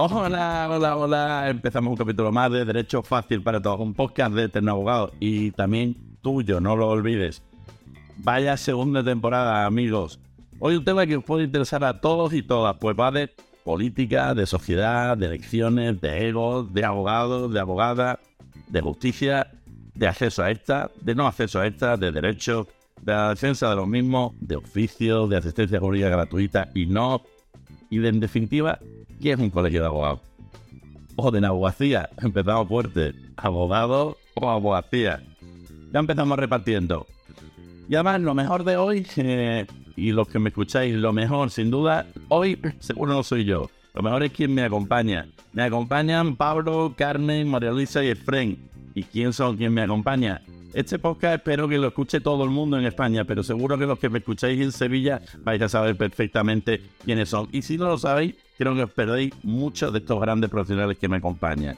Hola, hola, hola. Empezamos un capítulo más de Derecho Fácil para Todos, un podcast de Eterno Abogado y también tuyo, no lo olvides. Vaya segunda temporada, amigos. Hoy un tema que os puede interesar a todos y todas, pues va de política, de sociedad, de elecciones, de egos, de abogados, de abogadas, de justicia, de acceso a esta, de no acceso a esta, de derechos, de la defensa de los mismos, de oficio, de asistencia jurídica gratuita y no, y en definitiva, ¿qué es un colegio de abogados? O de la abogacía, empezamos fuerte, abogado o abogacía. Ya empezamos repartiendo. Y además, lo mejor de hoy, eh, y los que me escucháis, lo mejor, sin duda, hoy seguro no soy yo. Lo mejor es quien me acompaña. Me acompañan Pablo, Carmen, María Luisa y Efren. ¿Y quién son quien me acompaña? Este podcast espero que lo escuche todo el mundo en España, pero seguro que los que me escucháis en Sevilla vais a saber perfectamente quiénes son. Y si no lo sabéis, creo que os perdéis muchos de estos grandes profesionales que me acompañan.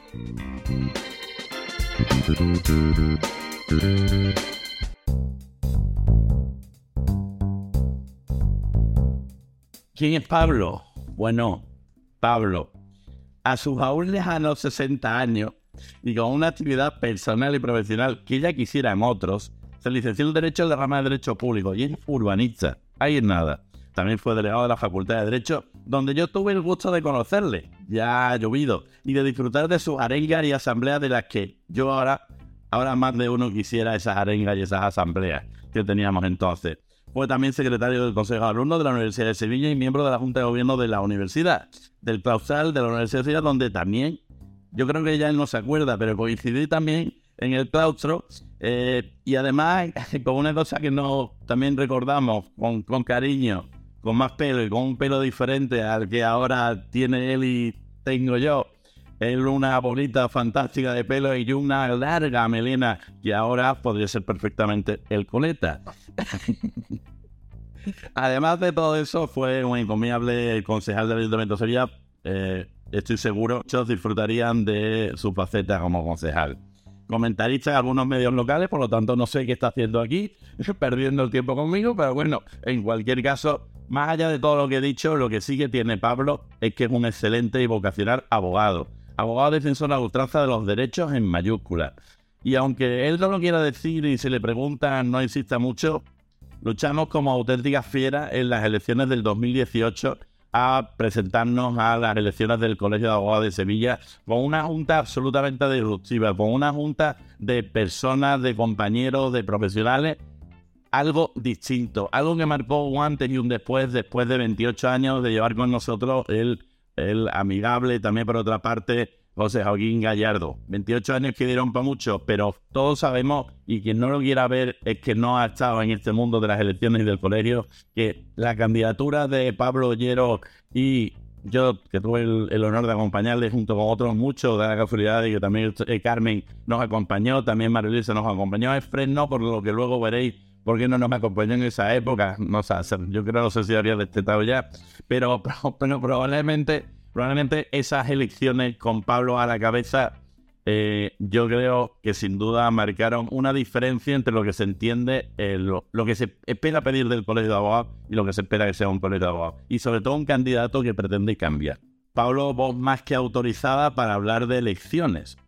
¿Quién es Pablo? Bueno, Pablo, a sus aún lejanos 60 años y con una actividad personal y profesional que ella quisiera en otros, se licenció en Derecho en la rama de Derecho Público y es urbanista. Ahí es nada. También fue delegado de la Facultad de Derecho, donde yo tuve el gusto de conocerle, ya ha llovido, y de disfrutar de sus arengas y asambleas de las que yo ahora, ahora más de uno quisiera esas arengas y esas asambleas que teníamos entonces. Fue también secretario del Consejo de Alumnos de la Universidad de Sevilla y miembro de la Junta de Gobierno de la Universidad, del claustral de la Universidad de Sevilla, donde también, yo creo que ya él no se acuerda, pero coincidí también en el claustro eh, y además con una cosa que no también recordamos con, con cariño, con más pelo y con un pelo diferente al que ahora tiene él y tengo yo. Él una bolita fantástica de pelo y una larga melena que ahora podría ser perfectamente el coleta. Además de todo eso, fue un encomiable concejal del Ayuntamiento de Sevilla. Eh, estoy seguro muchos disfrutarían de su faceta como concejal. Comentarista en algunos medios locales, por lo tanto no sé qué está haciendo aquí, perdiendo el tiempo conmigo, pero bueno, en cualquier caso, más allá de todo lo que he dicho, lo que sí que tiene Pablo es que es un excelente y vocacional abogado. Abogado defensor a ultranza de los derechos en mayúsculas. Y aunque él no lo quiera decir y se le pregunta, no insista mucho, luchamos como auténticas fieras en las elecciones del 2018 a presentarnos a las elecciones del Colegio de Abogados de Sevilla con una junta absolutamente disruptiva, con una junta de personas, de compañeros, de profesionales, algo distinto, algo que marcó un antes y un después, después de 28 años de llevar con nosotros el, el amigable, también por otra parte, José Joaquín Gallardo. 28 años que dieron para mucho, pero todos sabemos, y quien no lo quiera ver es que no ha estado en este mundo de las elecciones y del colegio, que la candidatura de Pablo Ollero y yo, que tuve el, honor de acompañarle junto con otros muchos, de la casualidad de que también eh, Carmen nos acompañó, también María Luisa nos acompañó, es Fresno, por lo que luego veréis por qué no nos acompañó en esa época. No sé, yo creo no sé si habría destetado ya, pero, pero probablemente probablemente esas elecciones con Pablo a la cabeza, eh, yo creo que sin duda marcaron una diferencia entre lo que se entiende, eh, lo, que se espera pedir del colegio de abogados y lo que se espera que sea un colegio de abogados. Y sobre todo un candidato que pretende cambiar. Pablo, vos más que autorizada para hablar de elecciones,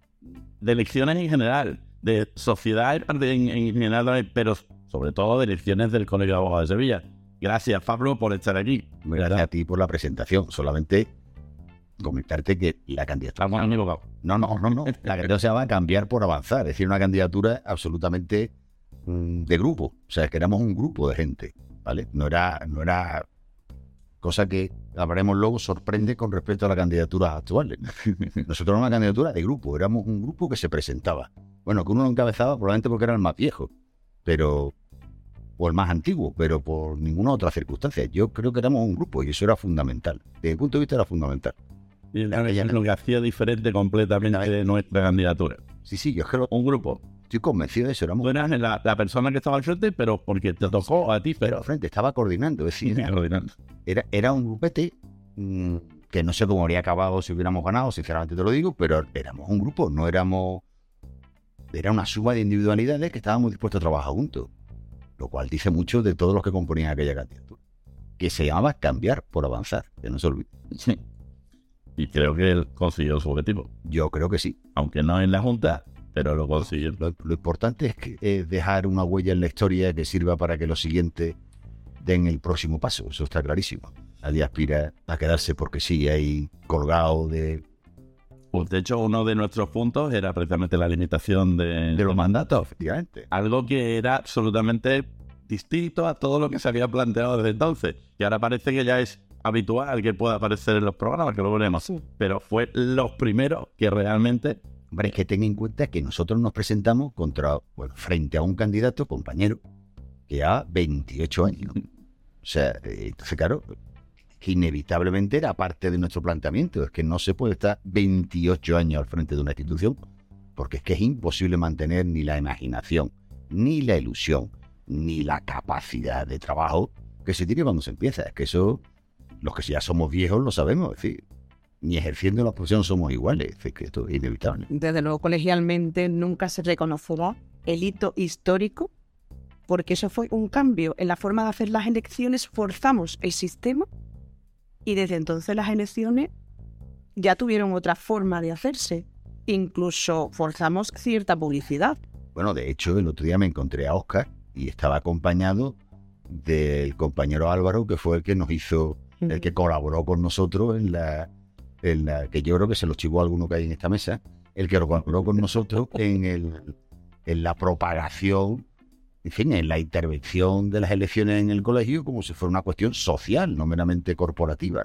de elecciones en general, de sociedad en, en general, pero sobre todo de elecciones del Colegio de Abogados de Sevilla. Gracias, Pablo, por estar aquí. Gracias a ti por la presentación. Solamente comentarte que la candidatura. No, no, no, no. La candidatura se llama cambiar por avanzar, es decir, una candidatura absolutamente mm, de grupo. O sea, que éramos un grupo de gente, ¿vale? No era, no era cosa que hablaremos luego sorprende con respecto a las candidaturas actuales. Nosotros éramos una candidatura de grupo, éramos un grupo que se presentaba. Bueno, que uno lo encabezaba probablemente porque era el más viejo, pero o el más antiguo, pero por ninguna otra circunstancia. Yo creo que éramos un grupo y eso era fundamental. Desde mi punto de vista era fundamental. Y lo que hacía diferente completamente de nuestra candidatura. Sí, sí, yo creo un grupo. Estoy convencido de eso. Éramos... Tú eras la, persona que estaba al frente, pero porque te tocó a ti. Pero al frente, estaba coordinando. Es decir, era, era, un grupete mm, que no sé cómo habría acabado si hubiéramos ganado, sinceramente te lo digo, pero éramos un grupo, no éramos... Era una suma de individualidades que estábamos dispuestos a trabajar juntos, lo cual dice mucho de todos los que componían aquella candidatura que se llamaba cambiar por avanzar, que no se olvide. Sí. Y creo que él consiguió su objetivo. Yo creo que sí. Aunque no en la Junta, pero lo consiguió. Lo, lo importante es que eh, dejar una huella en la historia que sirva para que los siguientes den el próximo paso. Eso está clarísimo. Nadie aspira a quedarse porque sí, ahí colgado de, Pues de hecho, uno de nuestros puntos era precisamente la limitación de, de los mandatos, efectivamente. algo que era absolutamente distinto a todo lo que se había planteado desde entonces. Y ahora parece que ya es habitual que pueda aparecer en los programas, que lo veremos. Pero fue los primeros que realmente... Hombre, es que ten en cuenta que nosotros nos presentamos contra, bueno, frente a un candidato, compañero, que ha 28 años. O sea, eh, entonces, claro, inevitablemente era parte de nuestro planteamiento. Es que no se puede estar 28 años al frente de una institución, porque es que es imposible mantener ni la imaginación, ni la ilusión, ni la capacidad de trabajo que se tiene cuando se empieza. Es que eso, los que ya somos viejos lo sabemos, es decir, ni ejerciendo la profesión somos iguales, es decir, que esto es inevitable. Desde luego, colegialmente nunca se reconocerá el hito histórico, porque eso fue un cambio en la forma de hacer las elecciones, forzamos el sistema y desde entonces las elecciones ya tuvieron otra forma de hacerse. Incluso forzamos cierta publicidad. Bueno, de hecho, el otro día me encontré a Oscar y estaba acompañado del compañero Álvaro, que fue el que nos hizo, el que colaboró con nosotros en la, en la que yo creo que se lo chivó alguno que hay en esta mesa, el que colaboró con nosotros en, el, en la propagación, en fin, en la intervención de las elecciones en el colegio como si fuera una cuestión social, no meramente corporativa.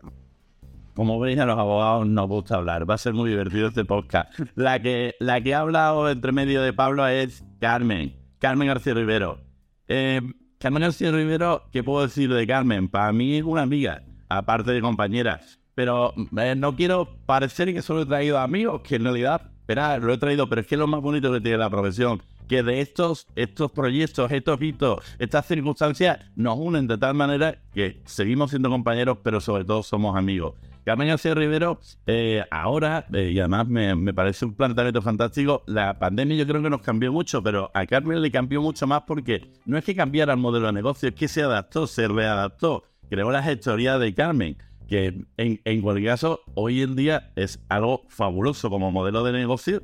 Como veis, a los abogados nos gusta hablar. Va a ser muy divertido este podcast. La que, la que ha hablado entre medio de Pablo es Carmen. Carmen García Rivero. Eh, Carmen García Rivero, ¿qué puedo decir de Carmen? Para mí es una amiga, aparte de compañera. Pero eh, no quiero parecer que solo he traído amigos, que en realidad, espera, lo he traído, pero es que es lo más bonito que tiene la profesión. Que de estos, estos proyectos, estos hitos, estas circunstancias nos unen de tal manera que seguimos siendo compañeros, pero sobre todo somos amigos. Carmen García Rivero, eh, ahora, eh, y además me, me, parece un planteamiento fantástico, la pandemia yo creo que nos cambió mucho, pero a Carmen le cambió mucho más porque no es que cambiara el modelo de negocio, es que se adaptó, se readaptó. Creó la gestoría de Carmen, que en, cualquier caso, hoy en día es algo fabuloso como modelo de negocio,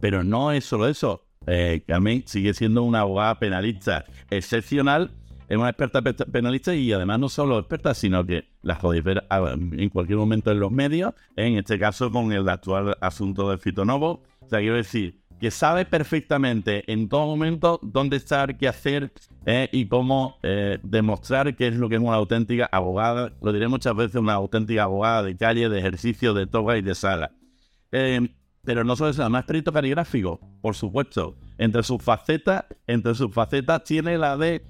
pero no es solo eso. Eh, Carmen sigue siendo una abogada penalista excepcional es una experta penalista y además no solo experta, sino que la podéis ver en cualquier momento en los medios, en este caso con el actual asunto del Fitonovo. O sea, quiero decir que sabe perfectamente en todo momento dónde estar, qué hacer eh, y cómo eh, demostrar qué es lo que es una auténtica abogada. Lo diré muchas veces, una auténtica abogada de calle, de ejercicio, de toga y de sala. Eh, pero no solo eso, además perito caligráfico, por supuesto. Entre sus facetas, entre sus facetas tiene la de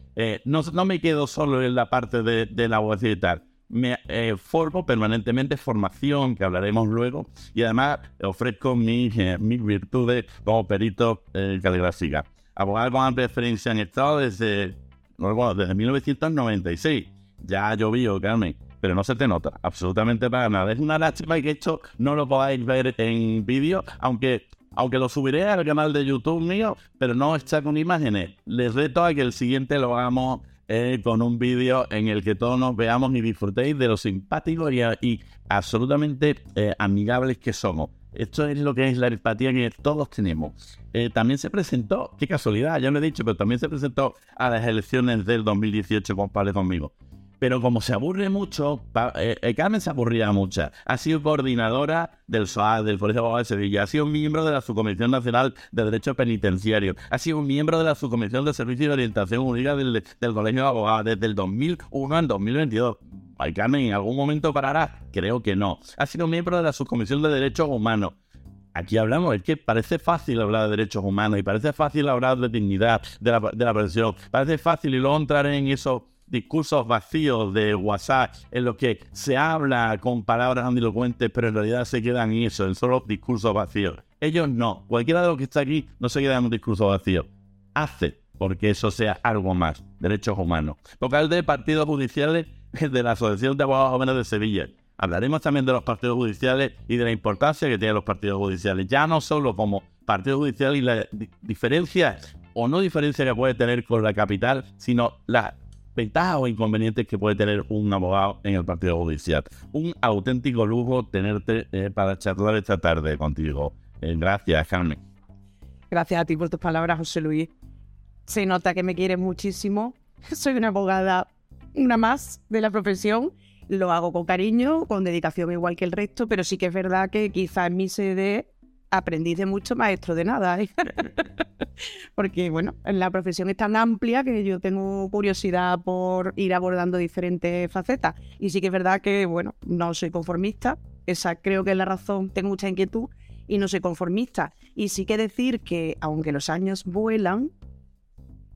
no, no, me quedo solo en la parte de, de la abogacía y tal. Me eh, formo permanentemente formación, que hablaremos luego, y además ofrezco mis, eh, mis virtudes como perito eh, caligráfica. Abogado con amplia experiencia en Estado desde, bueno, desde 1996. Ya ha llovido, Carmen, pero no se te nota absolutamente para nada. Es una lástima que esto no lo podáis ver en vídeo, aunque aunque lo subiré al canal de YouTube mío, pero no está con imágenes. Les reto a que el siguiente lo hagamos eh, con un vídeo en el que todos nos veamos y disfrutéis de lo simpáticos y, absolutamente eh, amigables que somos. Esto es lo que es la empatía que todos tenemos. Eh, también se presentó, qué casualidad, ya lo he dicho, pero también se presentó a las elecciones del 2018 con Pablo conmigo. Pero como se aburre mucho, eh, eh, Carmen se aburría mucho. Ha sido coordinadora del SOAD, del Colegio de Abogados de Sevilla. Ha sido miembro de la Subcomisión Nacional de Derecho Penitenciario. Ha sido miembro de la Subcomisión de Servicio de Orientación Única del, Colegio de Abogados desde el 2001 al 2022. Ay, Carmen, ¿en algún momento parará? Creo que no. Ha sido miembro de la Subcomisión de Derechos Humanos. Aquí hablamos, es que parece fácil hablar de derechos humanos y parece fácil hablar de dignidad de la, de la profesión. Parece fácil y luego entrar en eso discursos vacíos de WhatsApp en los que se habla con palabras andilocuentes, pero en realidad se quedan en eso, en solo discursos vacíos. Ellos no. Cualquiera de los que está aquí no se queda en un discurso vacío. Hace porque eso sea algo más. Derechos humanos. Vocal de partidos judiciales de la Asociación de Abogados Jóvenes de Sevilla. Hablaremos también de los partidos judiciales y de la importancia que tienen los partidos judiciales. Ya no solo como partido judicial y la diferencia o no diferencia que puede tener con la capital, sino la ventajas o inconvenientes que puede tener un abogado en el partido judicial. Un auténtico lujo tenerte eh, para charlar esta tarde contigo. Eh, gracias, Carmen. Gracias a ti por tus palabras, José Luis. Se nota que me quieres muchísimo. Soy una abogada, una más de la profesión. Lo hago con cariño, con dedicación igual que el resto, pero sí que es verdad que quizás en mi sede aprendí de mucho maestro de nada. ¿eh? Porque, bueno, la profesión es tan amplia que yo tengo curiosidad por ir abordando diferentes facetas. Y sí que es verdad que, bueno, no soy conformista. Esa creo que es la razón. Tengo mucha inquietud y no soy conformista. Y sí que decir que, aunque los años vuelan,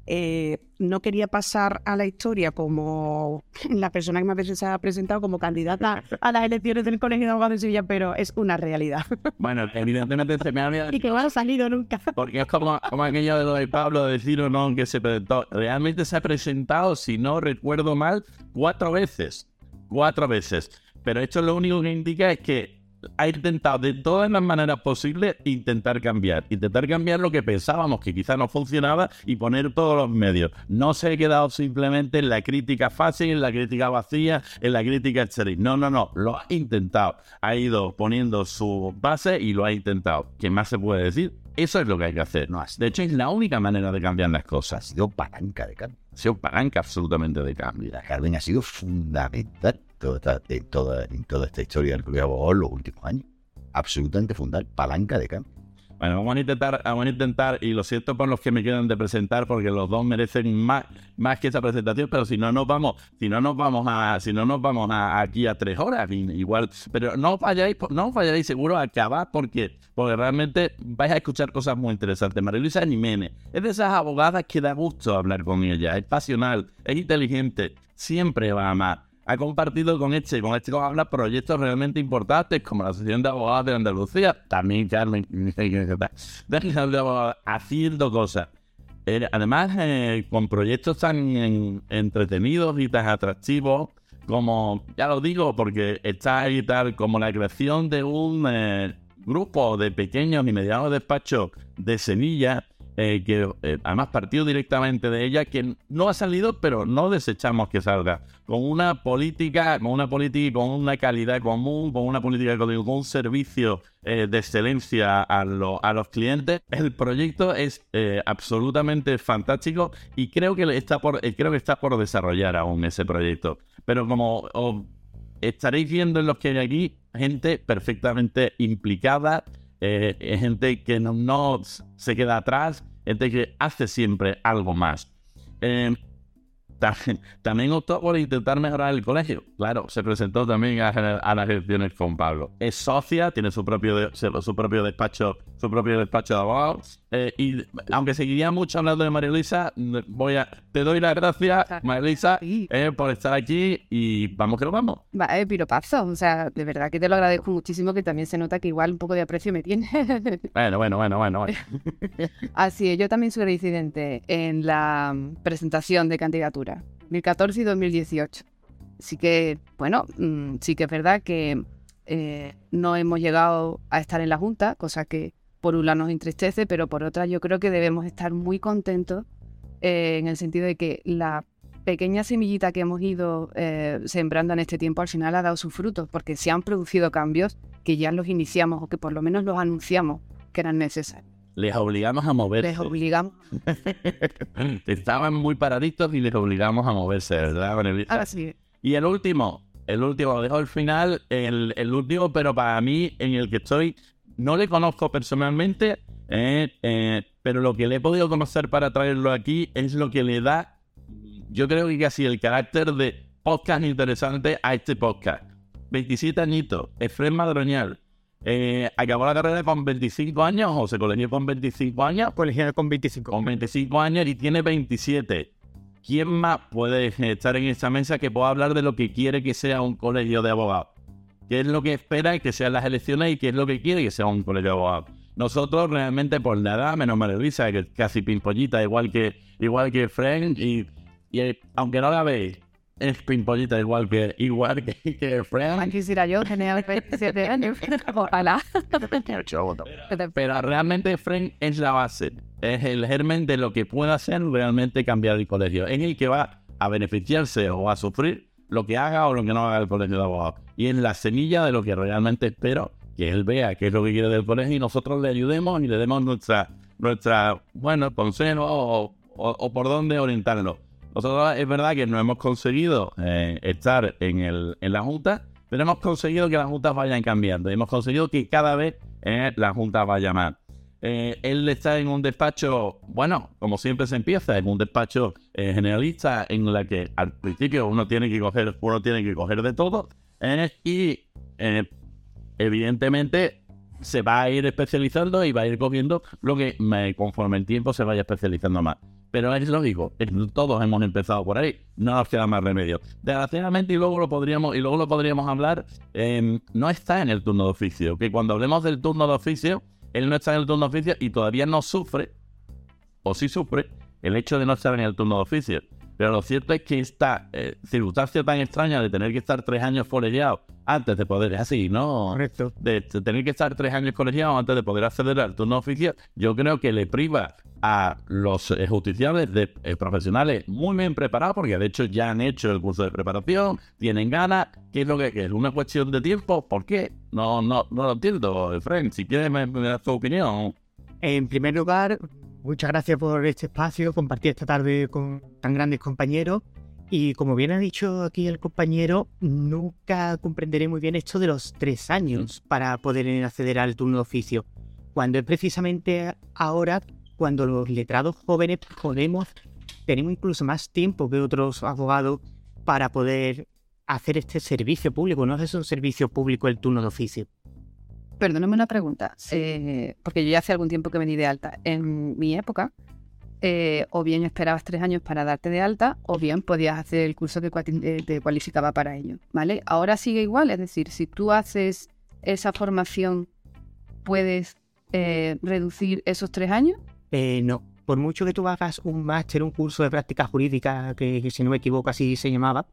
eh, no quería pasar a la historia como la persona que más veces se ha presentado como candidata a las elecciones del Colegio de Abogados de Sevilla, pero es una realidad. Bueno, evidentemente se me ha Y que no ha salido nunca. Porque es como, como aquello de lo de Pablo de decir o no que se presentó. Realmente se ha presentado, si no recuerdo mal, cuatro veces. Cuatro veces. Pero esto lo único que indica es que ha intentado de todas las maneras posibles intentar cambiar. Intentar cambiar lo que pensábamos que quizá no funcionaba y poner todos los medios. No se ha quedado simplemente en la crítica fácil, en la crítica vacía, en la crítica exterior. No, no, no. Lo ha intentado. Ha ido poniendo su base y lo ha intentado. ¿Qué más se puede decir? Eso es lo que hay que hacer. No, de hecho, es la única manera de cambiar las cosas. Ha sido palanca de cambio. Ha sido palanca absolutamente de cambio. La Carmen ha sido fundamental en, toda, en toda esta historia del Club de Abogados los últimos años. Absolutamente fundamental. Palanca de cambio. Bueno, vamos a intentar, vamos a intentar, y lo siento por los que me quedan de presentar, porque los dos merecen más, más que esa presentación, pero si no nos vamos, si no nos vamos a, si no nos vamos aquí a tres horas, igual, pero no vayáis, no vayáis seguro a acabar porque, porque realmente vais a escuchar cosas muy interesantes. María Luisa Jiménez es de esas abogadas que da gusto hablar con ella, es pasional, es inteligente, siempre va a amar ha compartido con este, con este habla proyectos realmente importantes como la Asociación de Abogados de Andalucía, también Carmen, haciendo cosas. Además, eh, con proyectos tan entretenidos y tan atractivos como, ya lo digo, porque está ahí tal como la creación de un eh, grupo de pequeños y medianos despachos de Sevilla eh, que eh, además partió directamente de ella, que no ha salido, pero no desechamos que salga. Con una política, con una política con una calidad común, con una política con un servicio eh, de excelencia a, a, los clientes, el proyecto es absolutamente fantástico y creo que está por, creo que está por desarrollar aún ese proyecto. Pero como estaréis viendo en los que hay aquí, gente perfectamente implicada eh, gente que no, se queda atrás, gente que hace siempre algo más. Eh, también optó por intentar mejorar el colegio. Claro, se presentó también a, las elecciones con Pablo. Es socia, tiene su propio, su propio despacho, su propio despacho de abogados. Eh, y aunque seguiría mucho hablando de María Luisa, voy a, te doy las gracias, María Luisa, eh, por estar aquí y vamos que lo vamos. Va, eh, piropazo. O sea, de verdad que te lo agradezco muchísimo, que también se nota que igual un poco de aprecio me tiene. bueno, bueno, bueno, bueno. Así es, yo también soy residente en la presentación de candidatura, 2014 y 2018. Así que, bueno, mm, sí que es verdad que eh, no hemos llegado a estar en la Junta, cosa que por un lado nos entristece, pero por otra yo creo que debemos estar muy contentos eh, en el sentido de que la pequeña semillita que hemos ido eh, sembrando en este tiempo al final ha dado sus frutos, porque se han producido cambios que ya los iniciamos o que por lo menos los anunciamos que eran necesarios. Les obligamos a moverse. Les obligamos. Estaban muy paraditos y les obligamos a moverse, ¿verdad? Ahora sí. Y el último, el último, lo dejo al final, el, el último, pero para mí en el que estoy no le conozco personalmente, eh, eh, pero lo que le he podido conocer para traerlo aquí es lo que le da, yo creo que casi el carácter de podcast interesante a este podcast. 27 añitos, Efren Madroñal. Eh, acabó la carrera con 25 años o se colegió con 25 años. Colegial con 25. Con 25 años y tiene 27. ¿Quién más puede estar en esta mesa que pueda hablar de lo que quiere que sea un colegio de abogados? qué es lo que espera que sean las elecciones y qué es lo que quiere que sea un colegio de abogados. Nosotros realmente por la edad, menos María Luisa, que casi pimpollita, igual que igual que Frank, y, y aunque no la veis, es pimpollita igual que igual que, que Frank. Quisiera yo tener 27 años. Ojalá. Pero realmente Frank es la base, es el germen de lo que pueda ser realmente cambiar el colegio, en el que va a beneficiarse o a sufrir lo que haga o lo que no haga el colegio de abogados. Y es la semilla de lo que realmente espero que él vea qué es lo que quiere del colegio y nosotros le ayudemos y le demos nuestra, nuestra bueno, consejo o, o, por dónde orientarlo. Nosotros es verdad que no hemos conseguido eh, estar en, la Junta, pero hemos conseguido que las juntas vayan cambiando. Hemos conseguido que cada vez eh, la Junta vaya más. Eh, él está en un despacho, bueno, como siempre se empieza, en un despacho eh, generalista en la que al principio uno tiene que coger, uno tiene que coger de todo y evidentemente se va a ir especializando y va a ir cogiendo lo que conforme el tiempo se vaya especializando más. Pero es lógico, todos hemos empezado por ahí, no nos queda más remedio. Desgraciadamente, y luego lo podríamos, y luego lo podríamos hablar, em, no está en el turno de oficio. Que cuando hablemos del turno de oficio, él no está en el turno de oficio y todavía no sufre, o sí sufre, el hecho de no estar en el turno de oficio. Pero lo cierto es que esta eh, circunstancia tan extraña de tener que estar tres años colegiado antes de poder, es así, ¿no? Correcto. De, tener que estar tres años colegiado antes de poder acceder al turno oficial, yo creo que le priva a los eh, justiciables de eh, profesionales muy bien preparados, porque de hecho ya han hecho el curso de preparación, tienen ganas. ¿Qué es lo que es? ¿Una cuestión de tiempo? ¿Por qué? No, no, no lo entiendo, Efraín. Si quieres me, me das tu opinión. En primer lugar, Muchas gracias por este espacio, compartir esta tarde con tan grandes compañeros. Y como bien ha dicho aquí el compañero, nunca comprenderé muy bien esto de los tres años para poder acceder al turno de oficio. Cuando es precisamente ahora cuando los letrados jóvenes podemos, tenemos incluso más tiempo que otros abogados para poder hacer este servicio público. No es un servicio público el turno de oficio. Perdóname una pregunta, eh, porque yo ya hace algún tiempo que me di de alta. En mi época, eh, o bien esperabas tres años para darte de alta, o bien podías hacer el curso que eh, te cualificaba para ello, ¿vale? Ahora sigue igual, es decir, si tú haces esa formación, ¿puedes reducir esos tres años? no, por mucho que tú hagas un máster, un curso de práctica jurídica, que, si no me equivoco así se llamaba,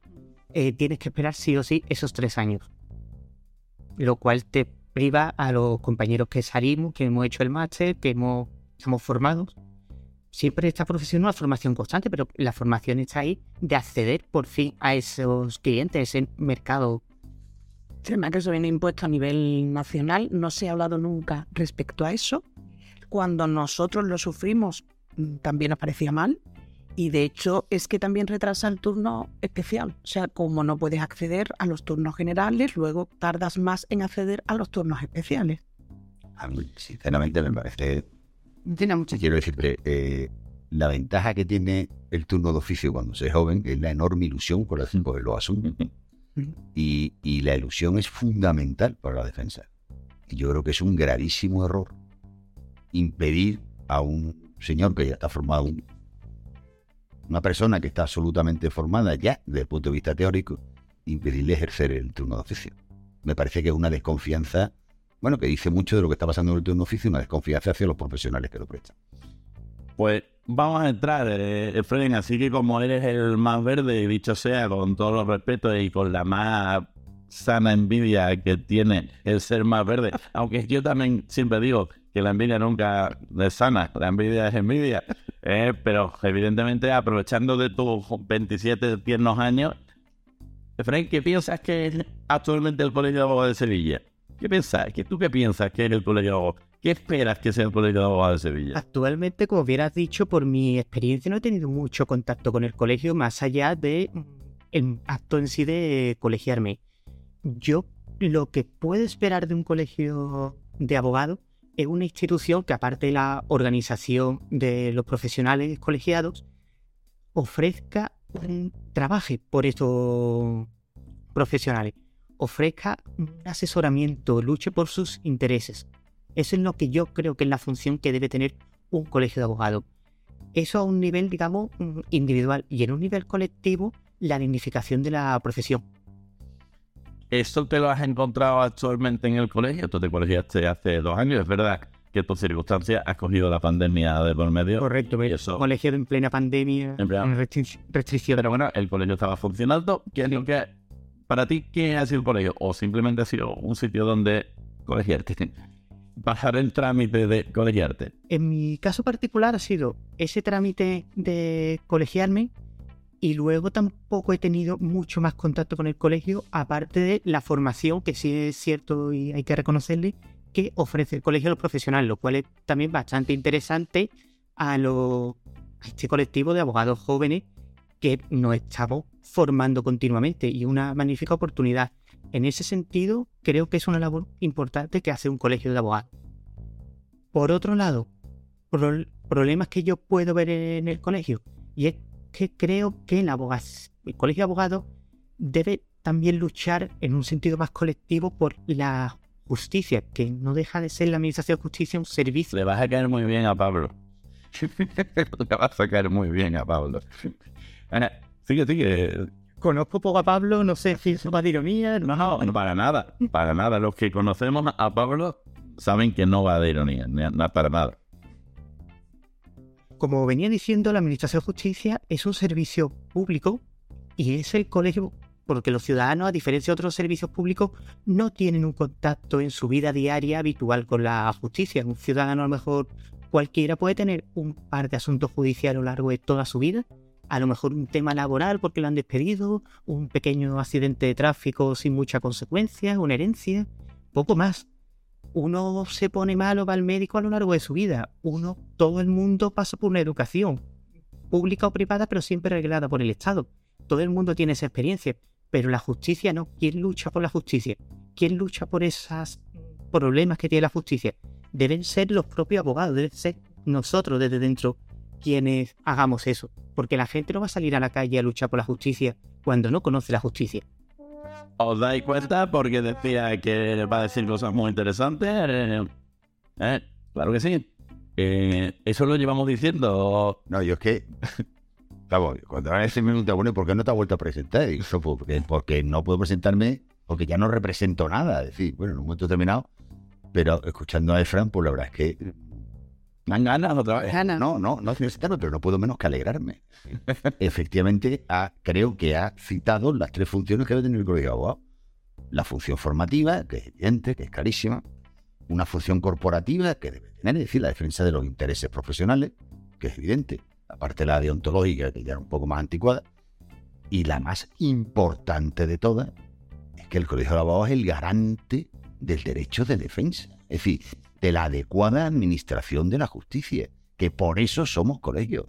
tienes que esperar sí o sí esos tres años. Lo cual te priva a los compañeros que salimos, que hemos hecho el máster, que hemos, estamos formados. Siempre está profesión una formación constante, pero la formación está ahí de acceder por fin a esos clientes, ese mercado. El que eso viene impuesto a nivel nacional, no se ha hablado nunca respecto a eso. Cuando nosotros lo sufrimos, mm, también nos parecía mal, y de hecho es que también retrasa el turno especial. O sea, como no puedes acceder a los turnos generales, luego tardas más en acceder a los turnos especiales. A mí, sinceramente, me parece... Tiene. Quiero decirte, eh, la ventaja que tiene el turno de oficio cuando se es joven es la enorme ilusión con la que lo asume. Y, y la ilusión es fundamental para la defensa. Y yo creo que es un gravísimo error impedir a un señor que ya está formado una persona que está absolutamente formada ya desde el punto de vista teórico, impedirle ejercer el turno de oficio. Me parece que es una desconfianza, bueno, que dice mucho de lo que está pasando en el de oficio, una desconfianza hacia los profesionales que lo prestan. Pues vamos a entrar, eh, así que como eres el más verde, dicho sea, con todos los respetos y con la más sana envidia que tiene el ser más verde, aunque yo también siempre digo que la envidia nunca es sana, la envidia es envidia, eh, pero evidentemente aprovechando de tus 27 tiernos años, Efraín, ¿qué piensas que es actualmente el Colegio de Abogados de Sevilla? ¿Qué piensas? ¿Tú qué piensas que es el Abogados? ¿Qué esperas que sea el Abogados de Sevilla? Actualmente, como hubieras dicho, por mi experiencia no he tenido mucho contacto con el colegio más allá de mm, el acto en sí de colegiarme. Yo lo que puedo esperar de un colegio de abogados es una institución que aparte de la organización de los profesionales colegiados, ofrezca un trabajo por estos profesionales, ofrezca un asesoramiento, luche por sus intereses. Eso es lo que yo creo que es la función que debe tener un colegio de abogados. Eso a un nivel, digamos, individual y en un nivel colectivo, la dignificación de la profesión. ¿Esto te lo has encontrado actualmente en el colegio? Tú te colegiaste hace dos años, es verdad que por circunstancias has cogido la pandemia de por medio. Correcto, me eso... colegiado en plena pandemia, en plena restricción. Pero bueno, el colegio estaba funcionando. ¿Qué es lo que para ti qué ha sido el colegio? ¿O simplemente ha sido un sitio donde colegiarte? Bajar el trámite de colegiarte. En mi caso particular ha sido ese trámite de colegiarme Y luego tampoco he tenido mucho más contacto con el colegio, aparte de la formación, que sí es cierto y hay que reconocerle, que ofrece el colegio a los profesionales, lo cual es también bastante interesante a, lo, a este colectivo de abogados jóvenes que nos estamos formando continuamente y una magnífica oportunidad. En ese sentido, creo que es una labor importante que hace un colegio de abogados. Por otro lado, problemas que yo puedo ver en el colegio, y es que creo que el, el colegio de abogados debe también luchar en un sentido más colectivo por la justicia, que no deja de ser la administración de justicia un servicio. Le vas a caer muy bien a Pablo. Le vas a caer muy bien a Pablo. Sigue, sigue. Conozco poco a Pablo, no sé si eso va de ironía. No, no, para nada, para nada. Los que conocemos a Pablo saben que no va de ironía, no para nada. Como venía diciendo, la Administración de Justicia es un servicio público y es el colegio porque los ciudadanos, a diferencia de otros servicios públicos, no tienen un contacto en su vida diaria habitual con la justicia. Un ciudadano, a lo mejor cualquiera, puede tener un par de asuntos judiciales a lo largo de toda su vida. A lo mejor un tema laboral porque lo han despedido, un pequeño accidente de tráfico sin mucha consecuencia, una herencia, poco más uno se pone malo va al médico a lo largo de su vida. Uno, todo el mundo pasa por una educación, pública o privada, pero siempre reglada por el Estado. Todo el mundo tiene esa experiencia, pero la justicia no. ¿Quién lucha por la justicia? ¿Quién lucha por esos problemas que tiene la justicia? Deben ser los propios abogados, deben ser nosotros desde dentro quienes hagamos eso, porque la gente no va a salir a la calle a luchar por la justicia cuando no conoce la justicia. ¿Os dais cuenta? Porque decía que va a decir cosas muy interesantes. Eh, eh, claro que sí. Eh, ¿Eso lo llevamos diciendo? No, yo es que. Vamos, cuando van a decir minuto, bueno, ¿por qué no te ha vuelto a presentar? Y eso, porque, porque no puedo presentarme, porque ya no represento nada. Es decir, bueno, en un momento determinado. Pero escuchando a Efran, pues la verdad es que dan ganas otra vez. No, no, no citarlo, pero no puedo menos que alegrarme. Efectivamente, creo que ha citado las tres funciones que debe tener el colegio de abogados. La función formativa, que es evidente, que es carísima. Una función corporativa, que debe tener, es decir, la defensa de los intereses profesionales, que es evidente. Aparte de la deontológica, que ya era un poco más anticuada. Y la más importante de todas, es que el colegio de abogados es el garante del derecho de defensa. Es decir, de la adecuada administración de la justicia, que por eso somos colegio.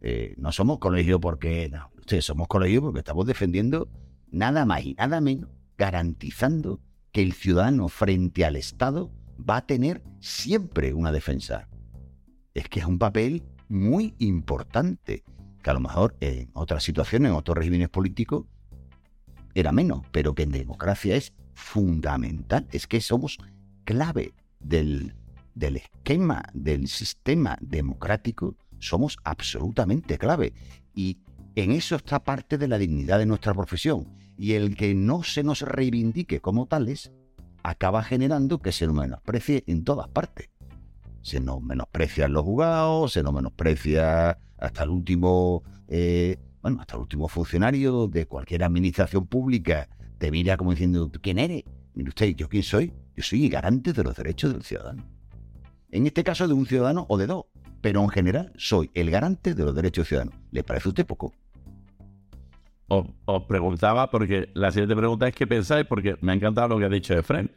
Eh, no somos colegio porque, ustedes somos colegio porque estamos defendiendo nada más y nada menos, garantizando que el ciudadano frente al Estado va a tener siempre una defensa. Es que es un papel muy importante, que a lo mejor en otras situaciones, en otros regímenes políticos, era menos, pero que en democracia es fundamental. Es que somos clave del, del esquema del sistema democrático somos absolutamente clave. Y en eso está parte de la dignidad de nuestra profesión. Y el que no se nos reivindique como tales acaba generando que se nos menosprecie en todas partes. Se nos menosprecia en los juzgados, se nos menosprecia hasta el último, eh, bueno, hasta el último funcionario de cualquier administración pública. Te mira como diciendo, ¿quién eres? Mire usted, ¿yo quién soy? Yo soy garante de los derechos del ciudadano. En este caso de un ciudadano o de dos, pero en general soy el garante de los derechos del ciudadano. ¿Le parece a usted poco? Os, preguntaba, porque la siguiente pregunta es qué pensáis, porque me ha encantado lo que ha dicho Efren,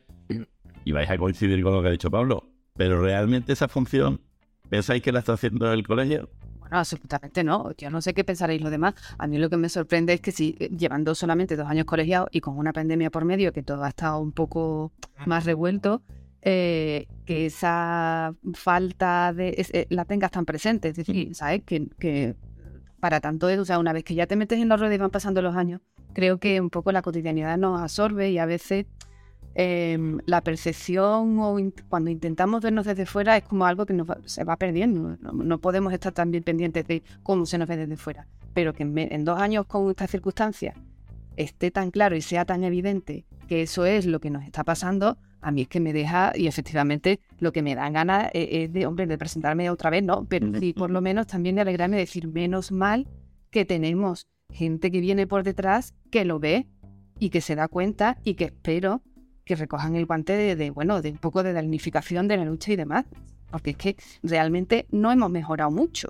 y vais a coincidir con lo que ha dicho Pablo, pero realmente esa función, ¿pensáis que la está haciendo el colegio? No, absolutamente no. Yo no sé qué pensaréis los demás. A mí lo que me sorprende es que si eh, llevando solamente dos años colegiados y con una pandemia por medio que todo ha estado un poco más revuelto, eh, que esa falta de eh, la tengas tan presente. Es decir, ¿sabes? Que, para tanto es, o sea, una vez que ya te metes en la rueda y van pasando los años, creo que un poco la cotidianidad nos absorbe y a veces Em, la percepción o cuando intentamos vernos desde fuera es como algo que se va perdiendo. No, podemos estar tan bien pendientes de cómo se nos ve desde fuera. Pero que en, dos años con estas circunstancias esté tan claro y sea tan evidente que eso es lo que nos está pasando, a mí es que me deja, y efectivamente lo que me dan ganas es, de, hombre, de presentarme otra vez, ¿no? Pero sí, por lo menos también de alegrarme de decir, menos mal que tenemos gente que viene por detrás, que lo ve y que se da cuenta y que espero que recojan el guante de, bueno, de un poco de damnificación de la lucha y demás. Porque es que realmente no hemos mejorado mucho.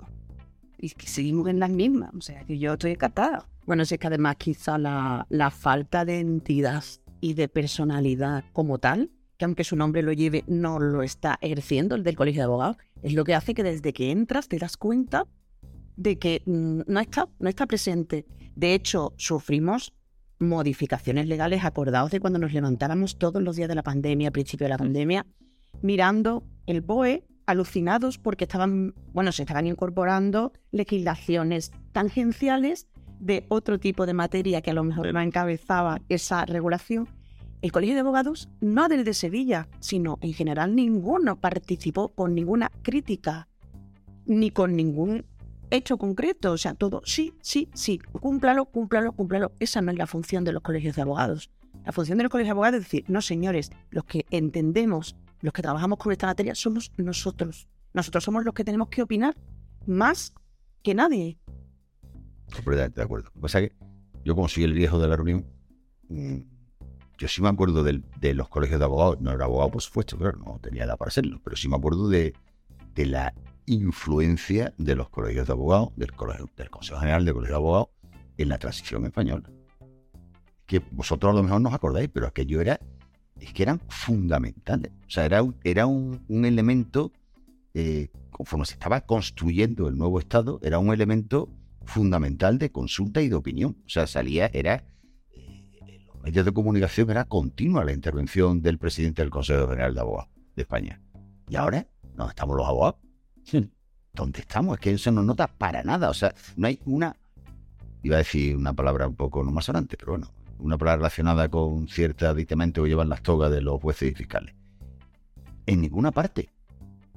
y que seguimos en las mismas. O sea, que yo estoy encantada. Bueno, si es que además quizá la, la falta de entidad y de personalidad como tal, que aunque su nombre lo lleve, no lo está ejerciendo el del Colegio de Abogados, es lo que hace que desde que entras te das cuenta de que mm, no está, no está presente. De hecho, sufrimos modificaciones legales acordados de cuando nos levantábamos todos los días de la pandemia, al principio de la pandemia, mirando el BOE, alucinados porque estaban, bueno, se estaban incorporando legislaciones tangenciales de otro tipo de materia que a lo mejor no encabezaba esa regulación. El Colegio de Abogados, no desde Sevilla, sino en general ninguno participó con ninguna crítica, ni con ningún hecho concreto. O sea, todo, sí, sí, sí, cúmplalo, cúmplalo, cúmplalo. Esa no es la función de los colegios de abogados. La función de los colegios de abogados es decir, no, señores, los que entendemos, los que trabajamos con esta materia, somos nosotros. Nosotros somos los que tenemos que opinar más que nadie. Completamente de acuerdo. Lo que pasa es que yo, como soy el viejo de la reunión, mm, yo sí me acuerdo del- de, los colegios de abogados. No era abogado, por supuesto, claro, no tenía edad para serlo, pero sí me acuerdo de, de la influencia de los colegios de abogados, del, Consejo General del Colegio de Abogados, en la transición española. Que vosotros a lo mejor no os acordáis, pero aquello era, es que eran fundamentales. O sea, era era un, elemento, eh, conforme se estaba construyendo el nuevo Estado, era un elemento fundamental de consulta y de opinión. O sea, salía, era, eh, los medios de comunicación era continua la intervención del presidente del Consejo General de Abogados de España. Y ahora, ¿dónde estamos los abogados? ¿Dónde estamos? Es que eso no nota para nada. O sea, no hay una, iba a decir una palabra un poco no más sonante, pero bueno, una palabra relacionada con cierto aditamento que llevan las togas de los jueces y fiscales. En ninguna parte.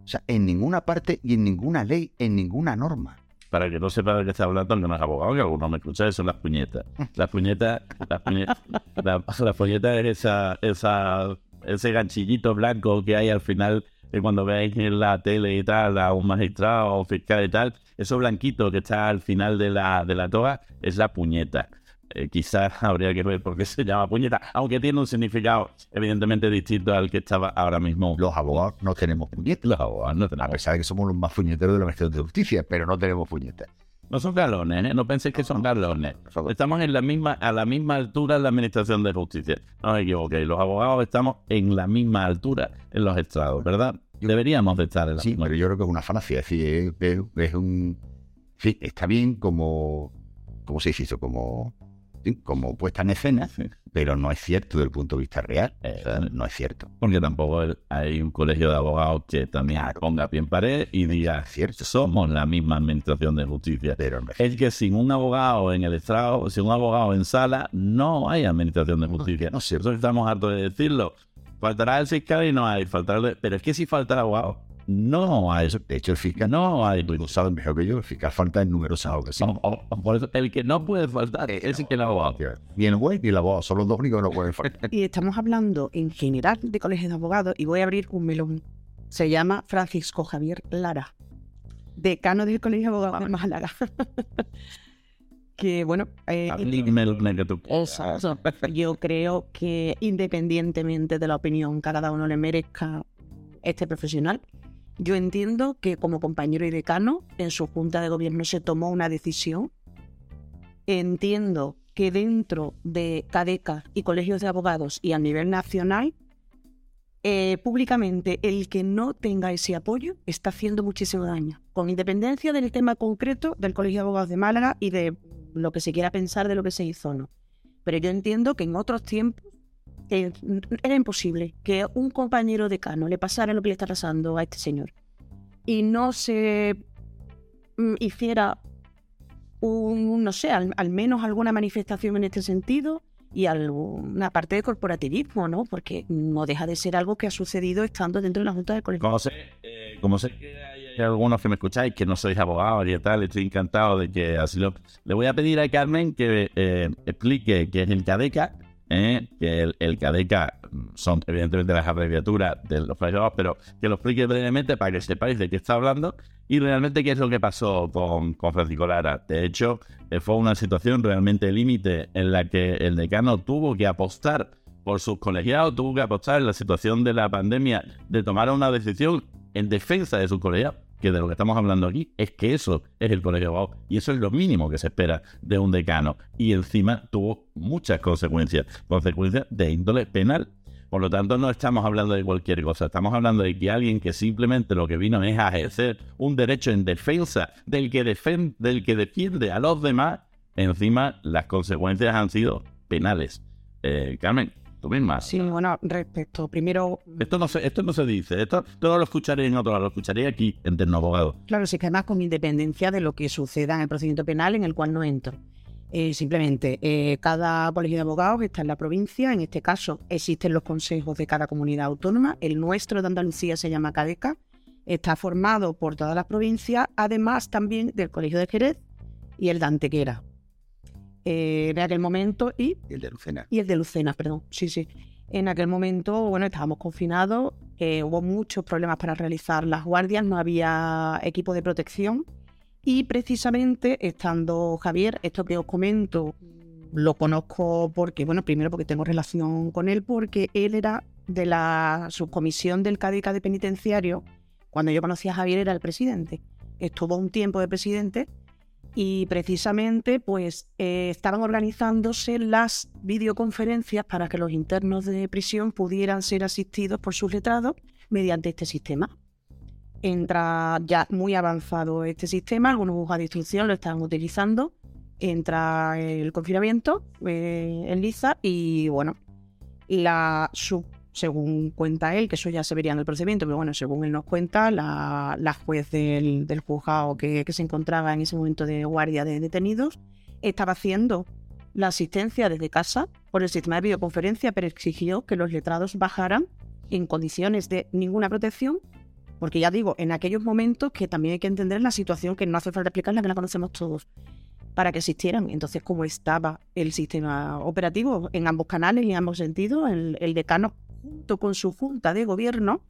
O sea, en ninguna parte y en ninguna ley, en ninguna norma. Para que no sepa de qué está hablando, no es abogado, que algunos me escuchan, son las puñetas. Las puñetas, las puñetas, la, la puñeta es esa, ese ganchillito blanco que hay al final de cuando veis en la tele y tal a un magistrado o fiscal y tal. Eso blanquito que está al final de la, de la toga es la puñeta. Eh, quizás habría que ver por qué se llama puñeta, aunque tiene un significado evidentemente distinto al que estaba ahora mismo. Los abogados no tenemos puñetas. Los abogados no A tenemos. pesar de que somos los más puñeteros de la Administración de Justicia, pero no tenemos puñetas. No son galones, ¿eh? No penséis que son galones. Estamos en la misma, a la misma altura en la Administración de Justicia. No os equivoquéis, los abogados estamos en la misma altura en los estrados, ¿verdad? Deberíamos de estar en la Sí, misma pero yo creo que es una falacia. Es decir, es, es- un. fin, está bien como. ¿Cómo se dice eso? Como. sí, como puesta en escena, Sí. Pero no es cierto desde el punto de vista real. O sea, Eh, no es cierto. Porque tampoco hay un colegio de abogados que también Claro. ponga pie en pared y diga, Es cierto. somos la misma Administración de Justicia. Pero no es Es que sin un abogado en el estrado, sin un abogado en sala, no hay administración de justicia. no sé. Nosotros estamos hartos de decirlo. Faltará el fiscal y no hay. Faltará el- Pero es que si falta el abogado, no hay. De hecho, el fiscal No. Tú lo sabes mejor que yo, el fiscal falta en numerosas ocasiones. O- o- Por eso, el que no puede faltar es el que el abogado. Ni el juez ni el abogado son los dos únicos que no pueden faltar. Y estamos hablando en general de colegios de abogados y voy a abrir un melón. Se llama Francisco Javier Lara, decano del Colegio de Abogados de Málaga. que bueno, eh, Exacto. Yo creo que independientemente de la opinión que a cada uno le merezca este profesional, yo entiendo que como compañero y decano en su junta de gobierno se tomó una decisión. Entiendo que dentro de CADECA y colegios de abogados y a nivel nacional, eh, públicamente el que no tenga ese apoyo está haciendo muchísimo daño, con independencia del tema concreto del Colegio de Abogados de Málaga y de lo que se quiera pensar de lo que se hizo o no. Pero yo entiendo que en otros tiempos eh, era imposible que un compañero decano le pasara lo que le está pasando a este señor y no se mm, hiciera un, no sé, al, al menos alguna manifestación en este sentido y alguna parte de corporativismo, ¿no? Porque no deja de ser algo que ha sucedido estando dentro de la Junta de Colegio. Como sé, eh, como sé que hay, hay algunos que me escucháis que no sois abogados y tal, estoy encantado de que así lo... Le voy a pedir a Carmen que eh, explique qué es el CADECA, eh, que el, el CADECA son evidentemente las abreviaturas de los colegios, pero que lo explique brevemente para que sepáis de qué está hablando y realmente qué es lo que pasó con, con Francisco Lara. De hecho, eh, fue una situación realmente límite en la que el decano tuvo que apostar por sus colegiados, tuvo que apostar en la situación de la pandemia de tomar una decisión en defensa de sus colegiados, que de lo que estamos hablando aquí es que eso es el colegio de y eso es lo mínimo que se espera de un decano. Y encima tuvo muchas consecuencias, consecuencias de índole penal. Por lo tanto, no estamos hablando de cualquier cosa, estamos hablando de que alguien que simplemente lo que vino es a ejercer un derecho en defensa del que, defen- del que defiende a los demás, encima las consecuencias han sido penales. Eh, Carmen, tú misma. Sí, bueno, respecto, primero, Esto no se, esto no se dice, esto, esto no lo escucharé en otro lado, lo escucharé aquí en Terno Abogado. claro, sí que además con independencia de lo que suceda en el procedimiento penal en el cual no entro. Eh, simplemente, eh, cada colegio de abogados está en la provincia, en este caso existen los consejos de cada comunidad autónoma, el nuestro de Andalucía se llama CADECA, está formado por todas las provincias, además también del Colegio de Jerez y el de Antequera. Eh, en aquel momento, y el de Lucena. y el de Lucena, perdón. Sí, sí. En aquel momento, bueno, estábamos confinados, eh, hubo muchos problemas para realizar las guardias, no había equipo de protección y precisamente estando Javier, esto que os comento, lo conozco porque, bueno, primero porque tengo relación con él, porque él era de la subcomisión del CADICA de penitenciario. Cuando yo conocí a Javier era el presidente. Estuvo un tiempo de presidente y precisamente pues eh, estaban organizándose las videoconferencias para que los internos de prisión pudieran ser asistidos por sus letrados mediante este sistema. Entra ya muy avanzado este sistema, algunos juzgados de instrucción lo están utilizando. Entra el confinamiento eh, en Liza y bueno, la sub- según cuenta él, que eso ya se vería en el procedimiento, pero bueno, según él nos cuenta, la, la juez del, del juzgado que, que se encontraba en ese momento de guardia de detenidos estaba haciendo la asistencia desde casa por el sistema de videoconferencia, pero exigió que los letrados bajaran en condiciones de ninguna protección, porque ya digo, en aquellos momentos que también hay que entender la situación que no hace falta explicarla, que la conocemos todos, para que existieran. Entonces, como estaba el sistema operativo en ambos canales y en ambos sentidos, el, el decano junto con su junta de gobierno,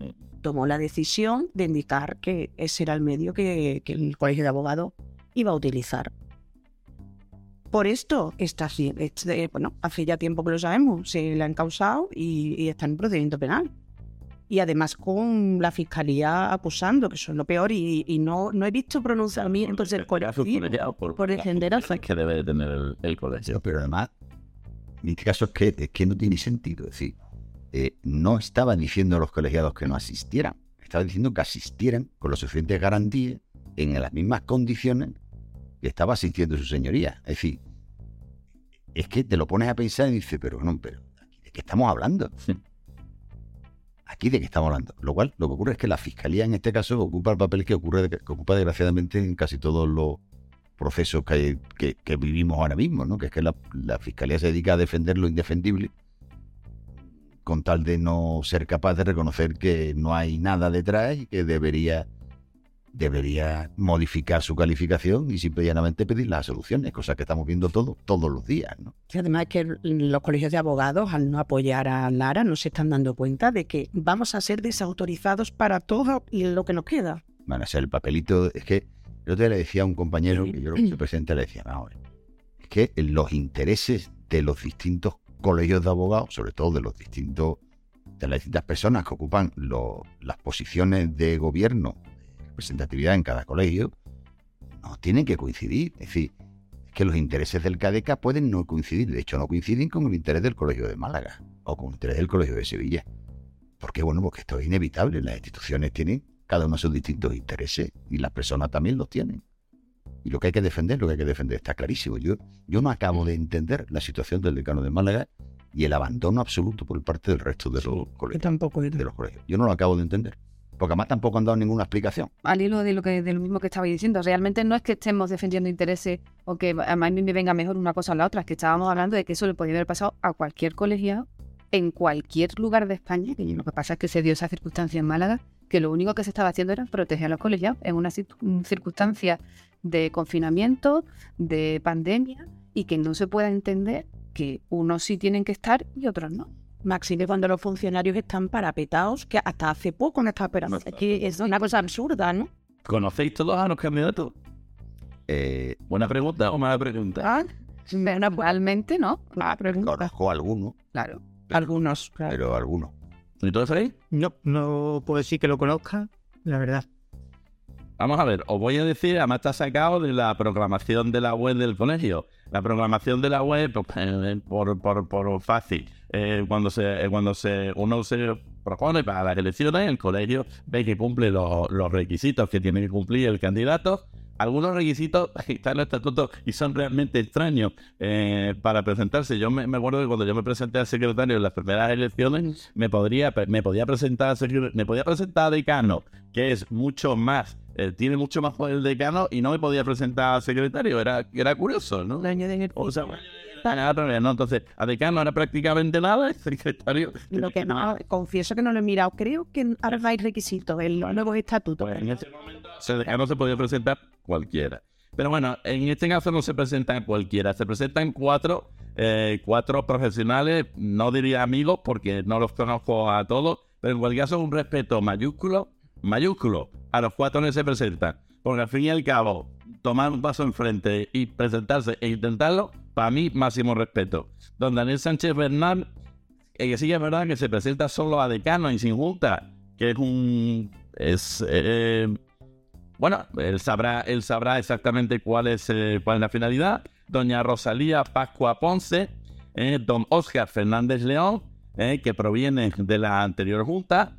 tomó la decisión de indicar que ese era el medio que, que el colegio de abogados iba a utilizar. Por esto está así, este, bueno, hace ya tiempo que lo sabemos, se le han causado y, y está en procedimiento penal. Y además con la fiscalía acusando, que eso es lo peor, y, y no, no he visto pronunciamientos del colectivo por, por defender a las que debe de tener el, el colegio. Pero además, en este caso es que, es que no tiene sentido. Es decir, eh, no estaba diciendo a los colegiados que no asistieran. Estaba diciendo que asistieran con las suficientes garantías en las mismas condiciones que estaba asistiendo su señoría. Es decir, es que te lo pones a pensar y dices, pero no, pero ¿aquí ¿de qué estamos hablando? Aquí de qué estamos hablando. Lo cual, lo que ocurre es que la fiscalía en este caso ocupa el papel que ocurre, que ocupa desgraciadamente en casi todos los procesos que, que vivimos ahora mismo, ¿no? Que es que la, la fiscalía se dedica a defender lo indefendible con tal de no ser capaz de reconocer que no hay nada detrás y que debería debería modificar su calificación y simple y llanamente pedir las soluciones, cosa que estamos viendo todo, todos los días, ¿no? Y además que los colegios de abogados, al no apoyar a Lara, no se están dando cuenta de que vamos a ser desautorizados para todo lo que nos queda. Van a ser el papelito. Es que otro día le decía a un compañero, que yo creo que el presidente le decía, vamos ver, es que los intereses de los distintos colegios de abogados, sobre todo de los distintos, de las distintas personas que ocupan las posiciones de gobierno, de representatividad en cada colegio, no tienen que coincidir. Es decir, es que los intereses del CADECA pueden no coincidir. De hecho, no coinciden con el interés del colegio de Málaga o con el interés del colegio de Sevilla. ¿Por qué? Bueno, porque esto es inevitable. Las instituciones tienen cada uno sus distintos intereses y las personas también los tienen. Y lo que hay que defender, lo que hay que defender está clarísimo. Yo, yo no acabo de entender la situación del decano de Málaga y el abandono absoluto por parte del resto de los Yo colegios. tampoco. De los colegios. Yo no lo acabo de entender. Porque además tampoco han dado ninguna explicación. al hilo de lo que de lo mismo que estabais diciendo, realmente no es que estemos defendiendo intereses o que a mí me venga mejor una cosa o la otra, es que estábamos hablando de que eso le podía haber pasado a cualquier colegiado en cualquier lugar de España, que lo que pasa es que se dio esa circunstancia en Málaga, que lo único que se estaba haciendo era proteger a los colegiados en una cir- circunstancia de confinamiento, de pandemia, y que no se pueda entender que unos sí tienen que estar y otros no. Maxime, cuando los funcionarios están parapetados, que hasta hace poco no estaba esperando. Es que es una cosa absurda, ¿no? ¿Conocéis todos a los candidatos? Eh, Buena pregunta o mala pregunta. Ah, Realmente no. ah, pregunta. conozco algunos, Claro. Algunos, claro. pero algunos. ¿Y tú lo sabéis? No, no puedo decir que lo conozca, la verdad. Vamos a ver, os voy a decir, además está sacado de la programación de la web del colegio. La programación de la web, pues, eh, por, por, fácil, eh, cuando se eh, cuando se uno se propone para las elecciones, el colegio ve que cumple los, requisitos que tiene que cumplir el candidato algunos requisitos están en el estatuto y son realmente extraños para presentarse. Yo me, acuerdo que cuando yo me presenté al secretario en las primeras elecciones, me podría me podía presentar me podía presentar a decano, que es mucho más, eh, tiene mucho más poder el decano, y no me podía presentar a secretario. Era, era curioso, ¿no? O sea, ¿no? Entonces, a decano era prácticamente nada, el secretario. Lo que no, confieso que no lo he mirado. Creo que ahora hay requisitos en los nuevos estatutos. Pues en ese momento, el decano se podía presentar cualquiera. Pero bueno, en este caso no se presentan cualquiera, se presentan cuatro, eh, cuatro profesionales, no diría amigos porque no los conozco a todos, pero en cualquier caso un respeto mayúsculo, mayúsculo a los cuatro que se presentan. Porque al fin y al cabo, tomar un paso enfrente y presentarse e intentarlo, para mí, máximo respeto. Don Daniel Sánchez Bernal, eh, que sí es verdad que se presenta solo a decano y sin junta, que es un... es... Eh, bueno, él sabrá, él sabrá exactamente cuál es, eh, cuál es la finalidad. Doña Rosalía Pascua Ponce, eh, don Oscar Fernández León, que proviene de la anterior junta,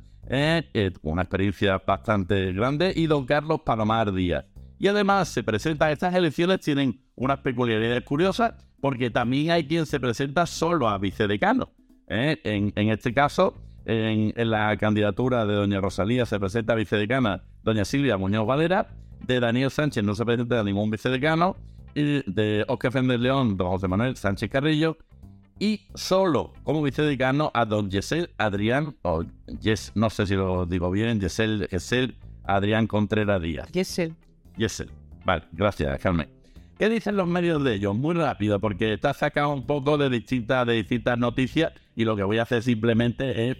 una experiencia bastante grande, y don Carlos Palomar Díaz. Y además se presentan estas elecciones, tienen unas peculiaridades curiosas, porque también hay quien se presenta solo a vicedecano. En, en este caso, en, la candidatura de doña Rosalía se presenta vicedecana doña Silvia Muñoz Valera, de Daniel Sánchez no se presenta ningún vicedecano, y de Oscar Fernández León, don José Manuel Sánchez Carrillo, y solo como vicedecano a don Yesel Adrián, o yes, no sé si lo digo bien, Yesel, Yesel Adrián Contreras Díaz. Yesel. Yesel. Vale, gracias, Carmen. ¿Qué dicen los medios de ellos? Muy rápido, porque está sacado un poco de distintas, de distintas noticias y lo que voy a hacer simplemente es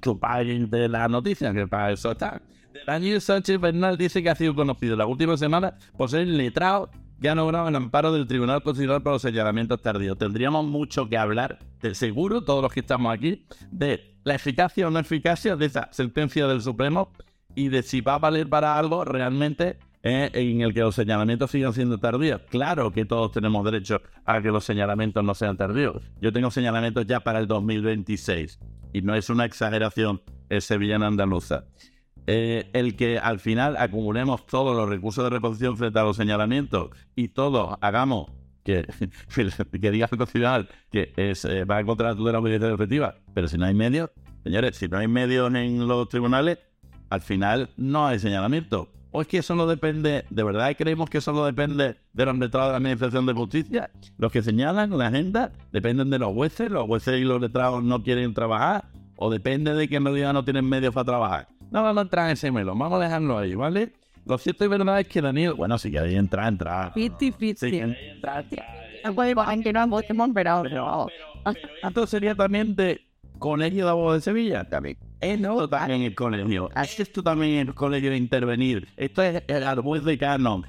chupar de la noticia, que para eso está. Daniel Sánchez Bernal dice que ha sido conocido la última semana por ser letrado que ha logrado el amparo del Tribunal Constitucional por los señalamientos tardíos. Tendríamos mucho que hablar, de seguro, todos los que estamos aquí, de la eficacia o no eficacia de esa sentencia del Supremo y de si va a valer para algo realmente ¿eh? en el que los señalamientos sigan siendo tardíos. Claro que todos tenemos derecho a que los señalamientos no sean tardíos. Yo tengo señalamientos ya para el 2026 y no es una exageración el sevillana andaluza. Eh, el que al final acumulemos todos los recursos de reposición frente a los señalamientos y todos hagamos que, que diga el Constitucional que es, eh, va en contra de la obediencia efectiva, pero si no hay medios, señores, si no hay medios en los tribunales, al final no hay señalamiento. ¿O es que eso no depende, de verdad creemos que eso no depende de los letrados de la Administración de Justicia? Los que señalan la agenda dependen de los jueces, los jueces y los letrados no quieren trabajar, o depende de que en realidad no tienen medios para trabajar. No vamos a entrar en ese melo, vamos a dejarlo ahí, ¿vale? Lo cierto y verdad es que Daniel, bueno, si queréis entrar, entrar. Fifty, fifty. Si entrar, pero... Esto sería también de Colegio de Abogados de Sevilla también. Esto también el colegio. Esto también el colegio de intervenir. Esto es el árbol de canon.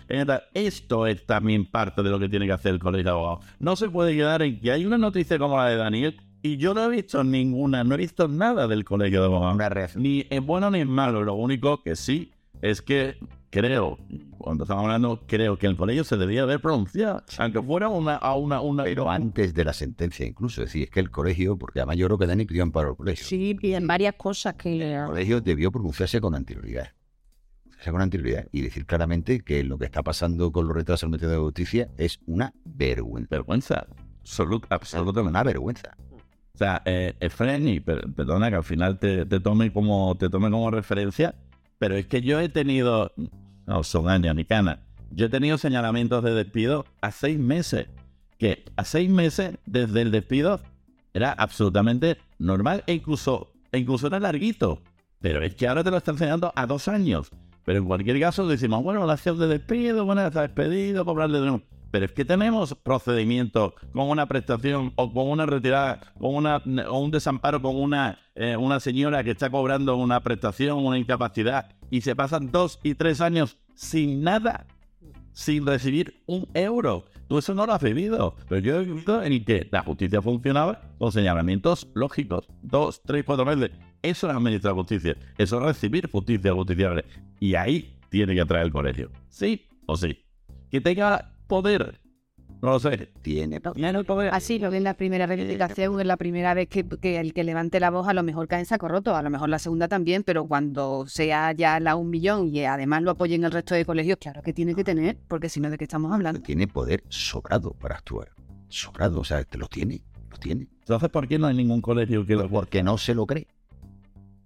Esto es también parte de lo que tiene que hacer el colegio de abogados. No se puede quedar en que hay una noticia como la de Daniel y yo no he visto ninguna, no he visto nada del colegio de abogados. Ni es bueno ni es malo. Lo único que sí es que creo, cuando estamos hablando, creo que el colegio se debía haber pronunciado, aunque fuera una, a una, una... Pero antes de la sentencia incluso, es decir, es que el colegio, porque además yo creo que Dani pidió para el colegio. Sí, en varias cosas que... El colegio debió pronunciarse con anterioridad. Con anterioridad y decir claramente que lo que está pasando con los retrasos en de justicia es una vergüenza. Vergüenza. absolutamente. Una vergüenza. O sea, eh, Efreni, perdona que al final te, tome como, te tome como referencia, pero es que yo he tenido, no son años ni cana, yo he tenido señalamientos de despido a seis meses, que a seis meses desde el despido era absolutamente normal e incluso, e incluso era larguito. Pero es que ahora te lo están enseñando a dos años. Pero en cualquier caso decimos, bueno, la acción de despido, bueno, está despedido, cobrarle de nuevo. Pero es que tenemos procedimientos con una prestación o con una retirada, con una, o un desamparo con una, eh, una señora que está cobrando una prestación, una incapacidad, y se pasan dos y tres años sin nada, sin recibir un euro. Tú eso no lo has vivido, pero yo he vivido en el que la justicia funcionaba con señalamientos lógicos, dos, tres, cuatro meses. Eso es administrar justicia, eso es recibir justicia justiciable. Y ahí tiene que atraer el colegio. ¿Sí o sí? Que tenga poder. No lo sé. Tiene. Tiene poder. Así lo que en la primera reivindicación, es la primera vez que, que el que levante la voz a lo mejor cae en saco roto, a lo mejor la segunda también, pero cuando sea ya la un millón y además lo apoyen el resto de colegios, claro que tiene que tener, porque si no, ¿de qué estamos hablando? Tiene poder sobrado para actuar. Sobrado, o sea, te lo tiene. Lo tiene. Entonces, ¿por qué no hay ningún colegio que lo Porque no se lo cree.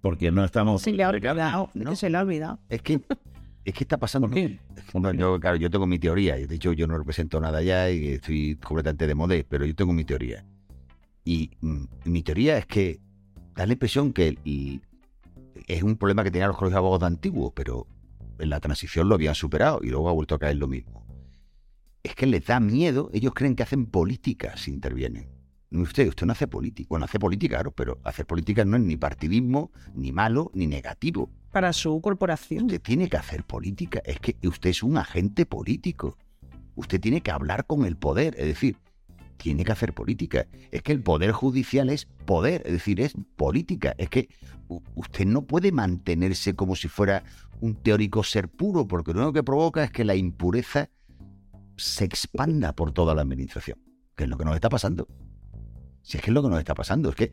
Porque no estamos. Se le ha olvidado. No. Se le ha olvidado. Es que, es que está pasando. ¿Por qué? Bueno, yo, claro, yo tengo mi teoría. De hecho, yo no represento nada ya y estoy completamente de moda, pero yo tengo mi teoría. Y mm, mi teoría es que da la impresión que y es un problema que tenían los colegios de abogados antiguos, pero en la transición lo habían superado y luego ha vuelto a caer lo mismo. Es que les da miedo, ellos creen que hacen política si intervienen. Usted, usted no hace política. Bueno, hace política, claro, pero hacer política no es ni partidismo, ni malo, ni negativo. Para su corporación. Usted tiene que hacer política. Es que usted es un agente político. Usted tiene que hablar con el poder. Es decir, tiene que hacer política. Es que el poder judicial es poder. Es decir, es política. Es que usted no puede mantenerse como si fuera un teórico ser puro, porque lo único que provoca es que la impureza se expanda por toda la administración. Que es lo que nos está pasando. Si es que es lo que nos está pasando. Es que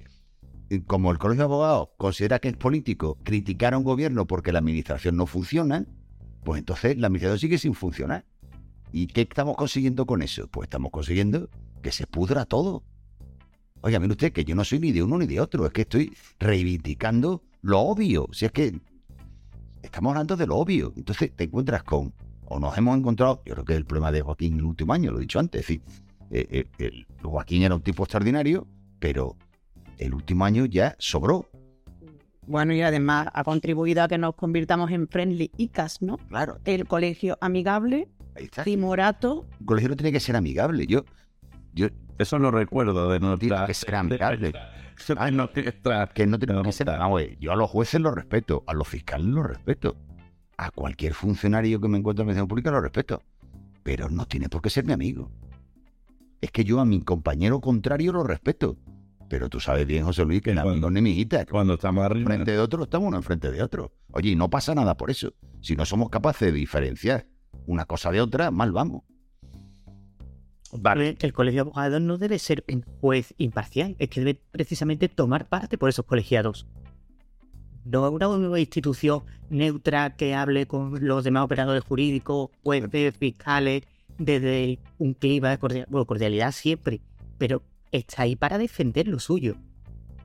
eh, como el Colegio de Abogados considera que es político criticar a un gobierno porque la administración no funciona, pues entonces la administración sigue sin funcionar. ¿Y qué estamos consiguiendo con eso? Pues estamos consiguiendo que se pudra todo. Oiga, mire usted que yo no soy ni de uno ni de otro, es que estoy reivindicando lo obvio. Si es que estamos hablando de lo obvio. Entonces te encuentras con, o nos hemos encontrado, yo creo que es el problema de Joaquín el último año, lo he dicho antes, es decir, eh, eh, el- Joaquín era un tipo extraordinario, pero el último año ya sobró. Bueno, y además ha contribuido a que nos convirtamos en friendly ICAS, ¿no? Claro, El colegio amigable, ahí está. timorato, Un colegio no tiene que ser amigable. Yo, yo, Eso lo recuerdo de nuestra. Tiene que ser amigable. Ay, no, que no tiene No, que ser. Vamos yo a los jueces los respeto, a los fiscales los respeto, a cualquier funcionario que me encuentre en la administración pública los respeto, pero no tiene por qué ser mi amigo. Es que yo a mi compañero contrario lo respeto, pero tú sabes bien, José Luis, que en cuando- ni mijita, Cuando estamos arriba. enfrente de otro estamos uno enfrente de otro. Oye, y no pasa nada por eso. Si no somos capaces de diferenciar una cosa de otra, mal vamos. Vale. El colegio de abogados no debe ser un juez imparcial, es que debe precisamente tomar parte por esos colegiados. No una nueva institución neutra que hable con los demás operadores jurídicos, jueces, fiscales, desde un clima de cordial- bueno, cordialidad siempre, pero está ahí para defender lo suyo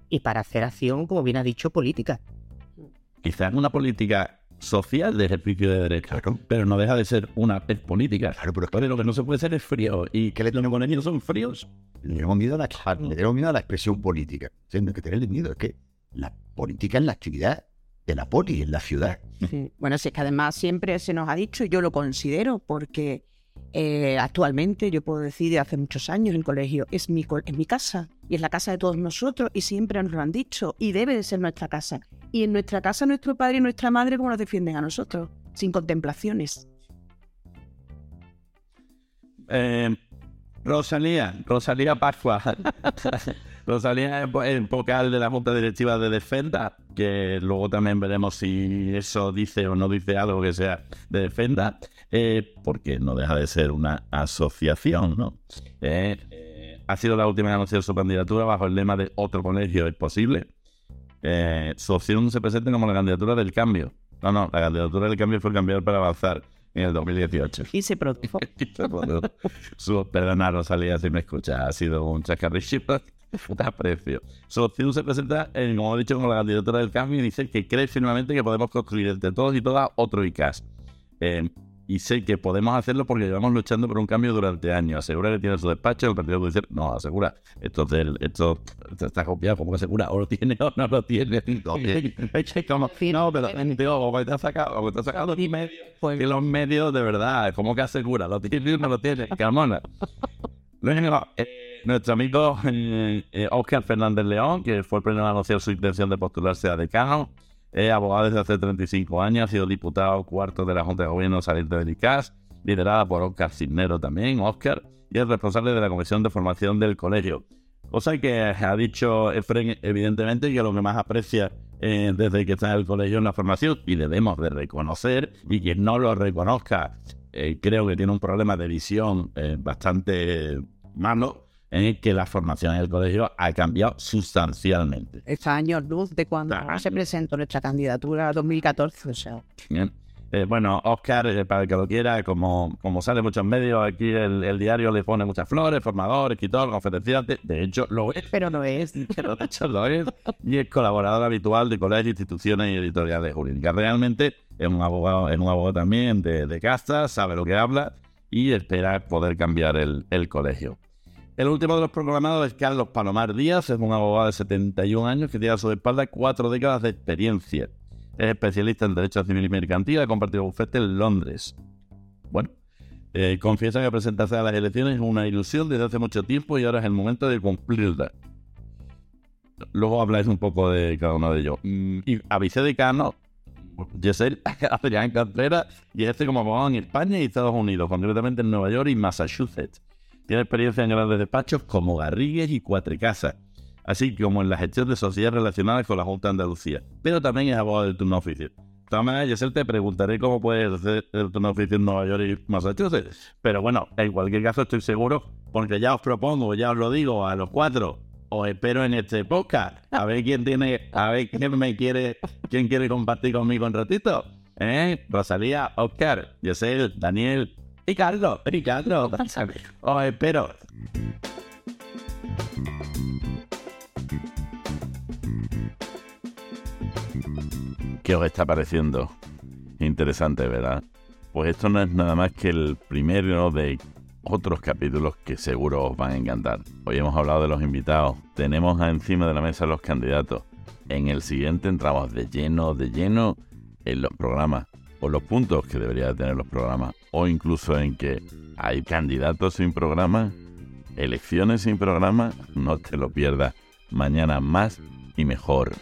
y para hacer acción, como bien ha dicho, política. Quizás una política social de ejercicio de derechos, Claro. pero no deja de ser una política. Claro, pero es que lo que no se puede ser es frío. ¿Y ¿Qué le los colegios son fríos? le tenemos miedo a la, le tenemos miedo a la expresión política. Sea, no hay que tenerle miedo, es que la política es la actividad de la poli en la ciudad. Sí. Bueno, si es que además siempre se nos ha dicho, y yo lo considero, porque eh, actualmente yo puedo decir de hace muchos años el colegio es mi, es mi casa y es la casa de todos nosotros y siempre nos lo han dicho y debe de ser nuestra casa. Y en nuestra casa nuestro padre y nuestra madre como nos defienden a nosotros, sin contemplaciones. Eh, Rosalía, Rosalía Pascua. Rosalía es vocal de la Junta Directiva de Defenda, que luego también veremos si eso dice o no dice algo que sea de Defenda, eh, porque no deja de ser una asociación, ¿no? Eh, eh, ha sido la última en anunciar su candidatura bajo el lema de otro colegio es posible. Eh, su opción se presenta como la candidatura del cambio. No, no, la candidatura del cambio fue cambiar para avanzar en el 2018. Y se produjo. Su, perdona, Rosalía, si me escucha, ha sido un chascarrillo. Te aprecio. Su opción se presenta, eh, como he dicho, como la candidatura del cambio y dice que cree firmemente que podemos construir entre todos y todas otro ICAS. Eh, y sé que podemos hacerlo porque llevamos luchando por un cambio durante años. Asegura que tiene su despacho, el Partido Judicial. No, asegura. Esto, del, esto, esto está copiado, como que asegura. O lo tiene o no lo tiene. Que como- no, pero digo, como está sacado, como está sacado los medios. Pues, Que los medios, de verdad, como que asegura, lo tiene o no lo tiene, Carmona. Luego, eh, nuestro amigo eh, eh, Óscar Fernández León, que fue el primero a anunciar su intención de postularse a decano, es abogado desde hace 35 años, ha sido diputado cuarto de la Junta de Gobierno saliente del ICAS, liderada por Óscar Cisnero también, Óscar, y es responsable de la Comisión de Formación del Colegio. Cosa que ha dicho Efren, evidentemente, que lo que más aprecia eh, desde que está en el colegio en la formación y debemos de reconocer y quien no lo reconozca eh, creo que tiene un problema de visión eh, bastante malo en que la formación en el colegio ha cambiado sustancialmente. Está años luz de cuando Ah. se presentó nuestra candidatura a 2014. O sea. Eh, bueno, Oscar, eh, para el que lo quiera, como, como sale muchos medios, aquí el, el diario le pone muchas flores, formador, escritor, conferenciante. De hecho, lo es. pero no es. Pero de hecho lo es. Y es colaborador habitual de colegios, instituciones y editoriales jurídicas. Realmente es un abogado, es un abogado también de, de casta, sabe lo que habla y espera poder cambiar el, el colegio. El último de los programados es Carlos Palomar Díaz, es un abogado de 71 años que tiene a su espalda cuatro décadas de experiencia. Es especialista en Derecho Civil y Mercantil, ha compartido bufete en Londres. Bueno, eh, confiesa que presentarse a las elecciones es una ilusión desde hace mucho tiempo y ahora es el momento de cumplirla. Luego habláis un poco de cada uno de ellos. Mm, Y a vicedecano, Yesel Adrián Contreras, y este como abogado en España y Estados Unidos, concretamente en Nueva York y Massachusetts. Tiene experiencia en grandes despachos como Garrigues y Cuatrecasas, así como en la gestión de sociedades relacionadas con la Junta de Andalucía. Pero también es abogado del turno todas maneras, Yesel, te preguntaré cómo puedes hacer el turno oficio en Nueva York y Massachusetts. Pero bueno, en cualquier caso estoy seguro, porque ya os propongo, ya os lo digo a los cuatro, os espero en este podcast. A ver quién tiene, a ver quién me quiere, quién quiere compartir conmigo un ratito. ¿Eh? Rosalía, Oscar, Yesel, Daniel Carlos, y Carlos. Os espero. ¿Qué os está pareciendo? Interesante, ¿verdad? Pues esto no es nada más que el primero de otros capítulos que seguro os van a encantar. Hoy hemos hablado de los invitados, tenemos encima de la mesa los candidatos. En el siguiente entramos de lleno, de lleno en los programas, o los puntos que deberían tener los programas, o incluso en que hay candidatos sin programa, elecciones sin programa, no te lo pierdas. Mañana más y mejor.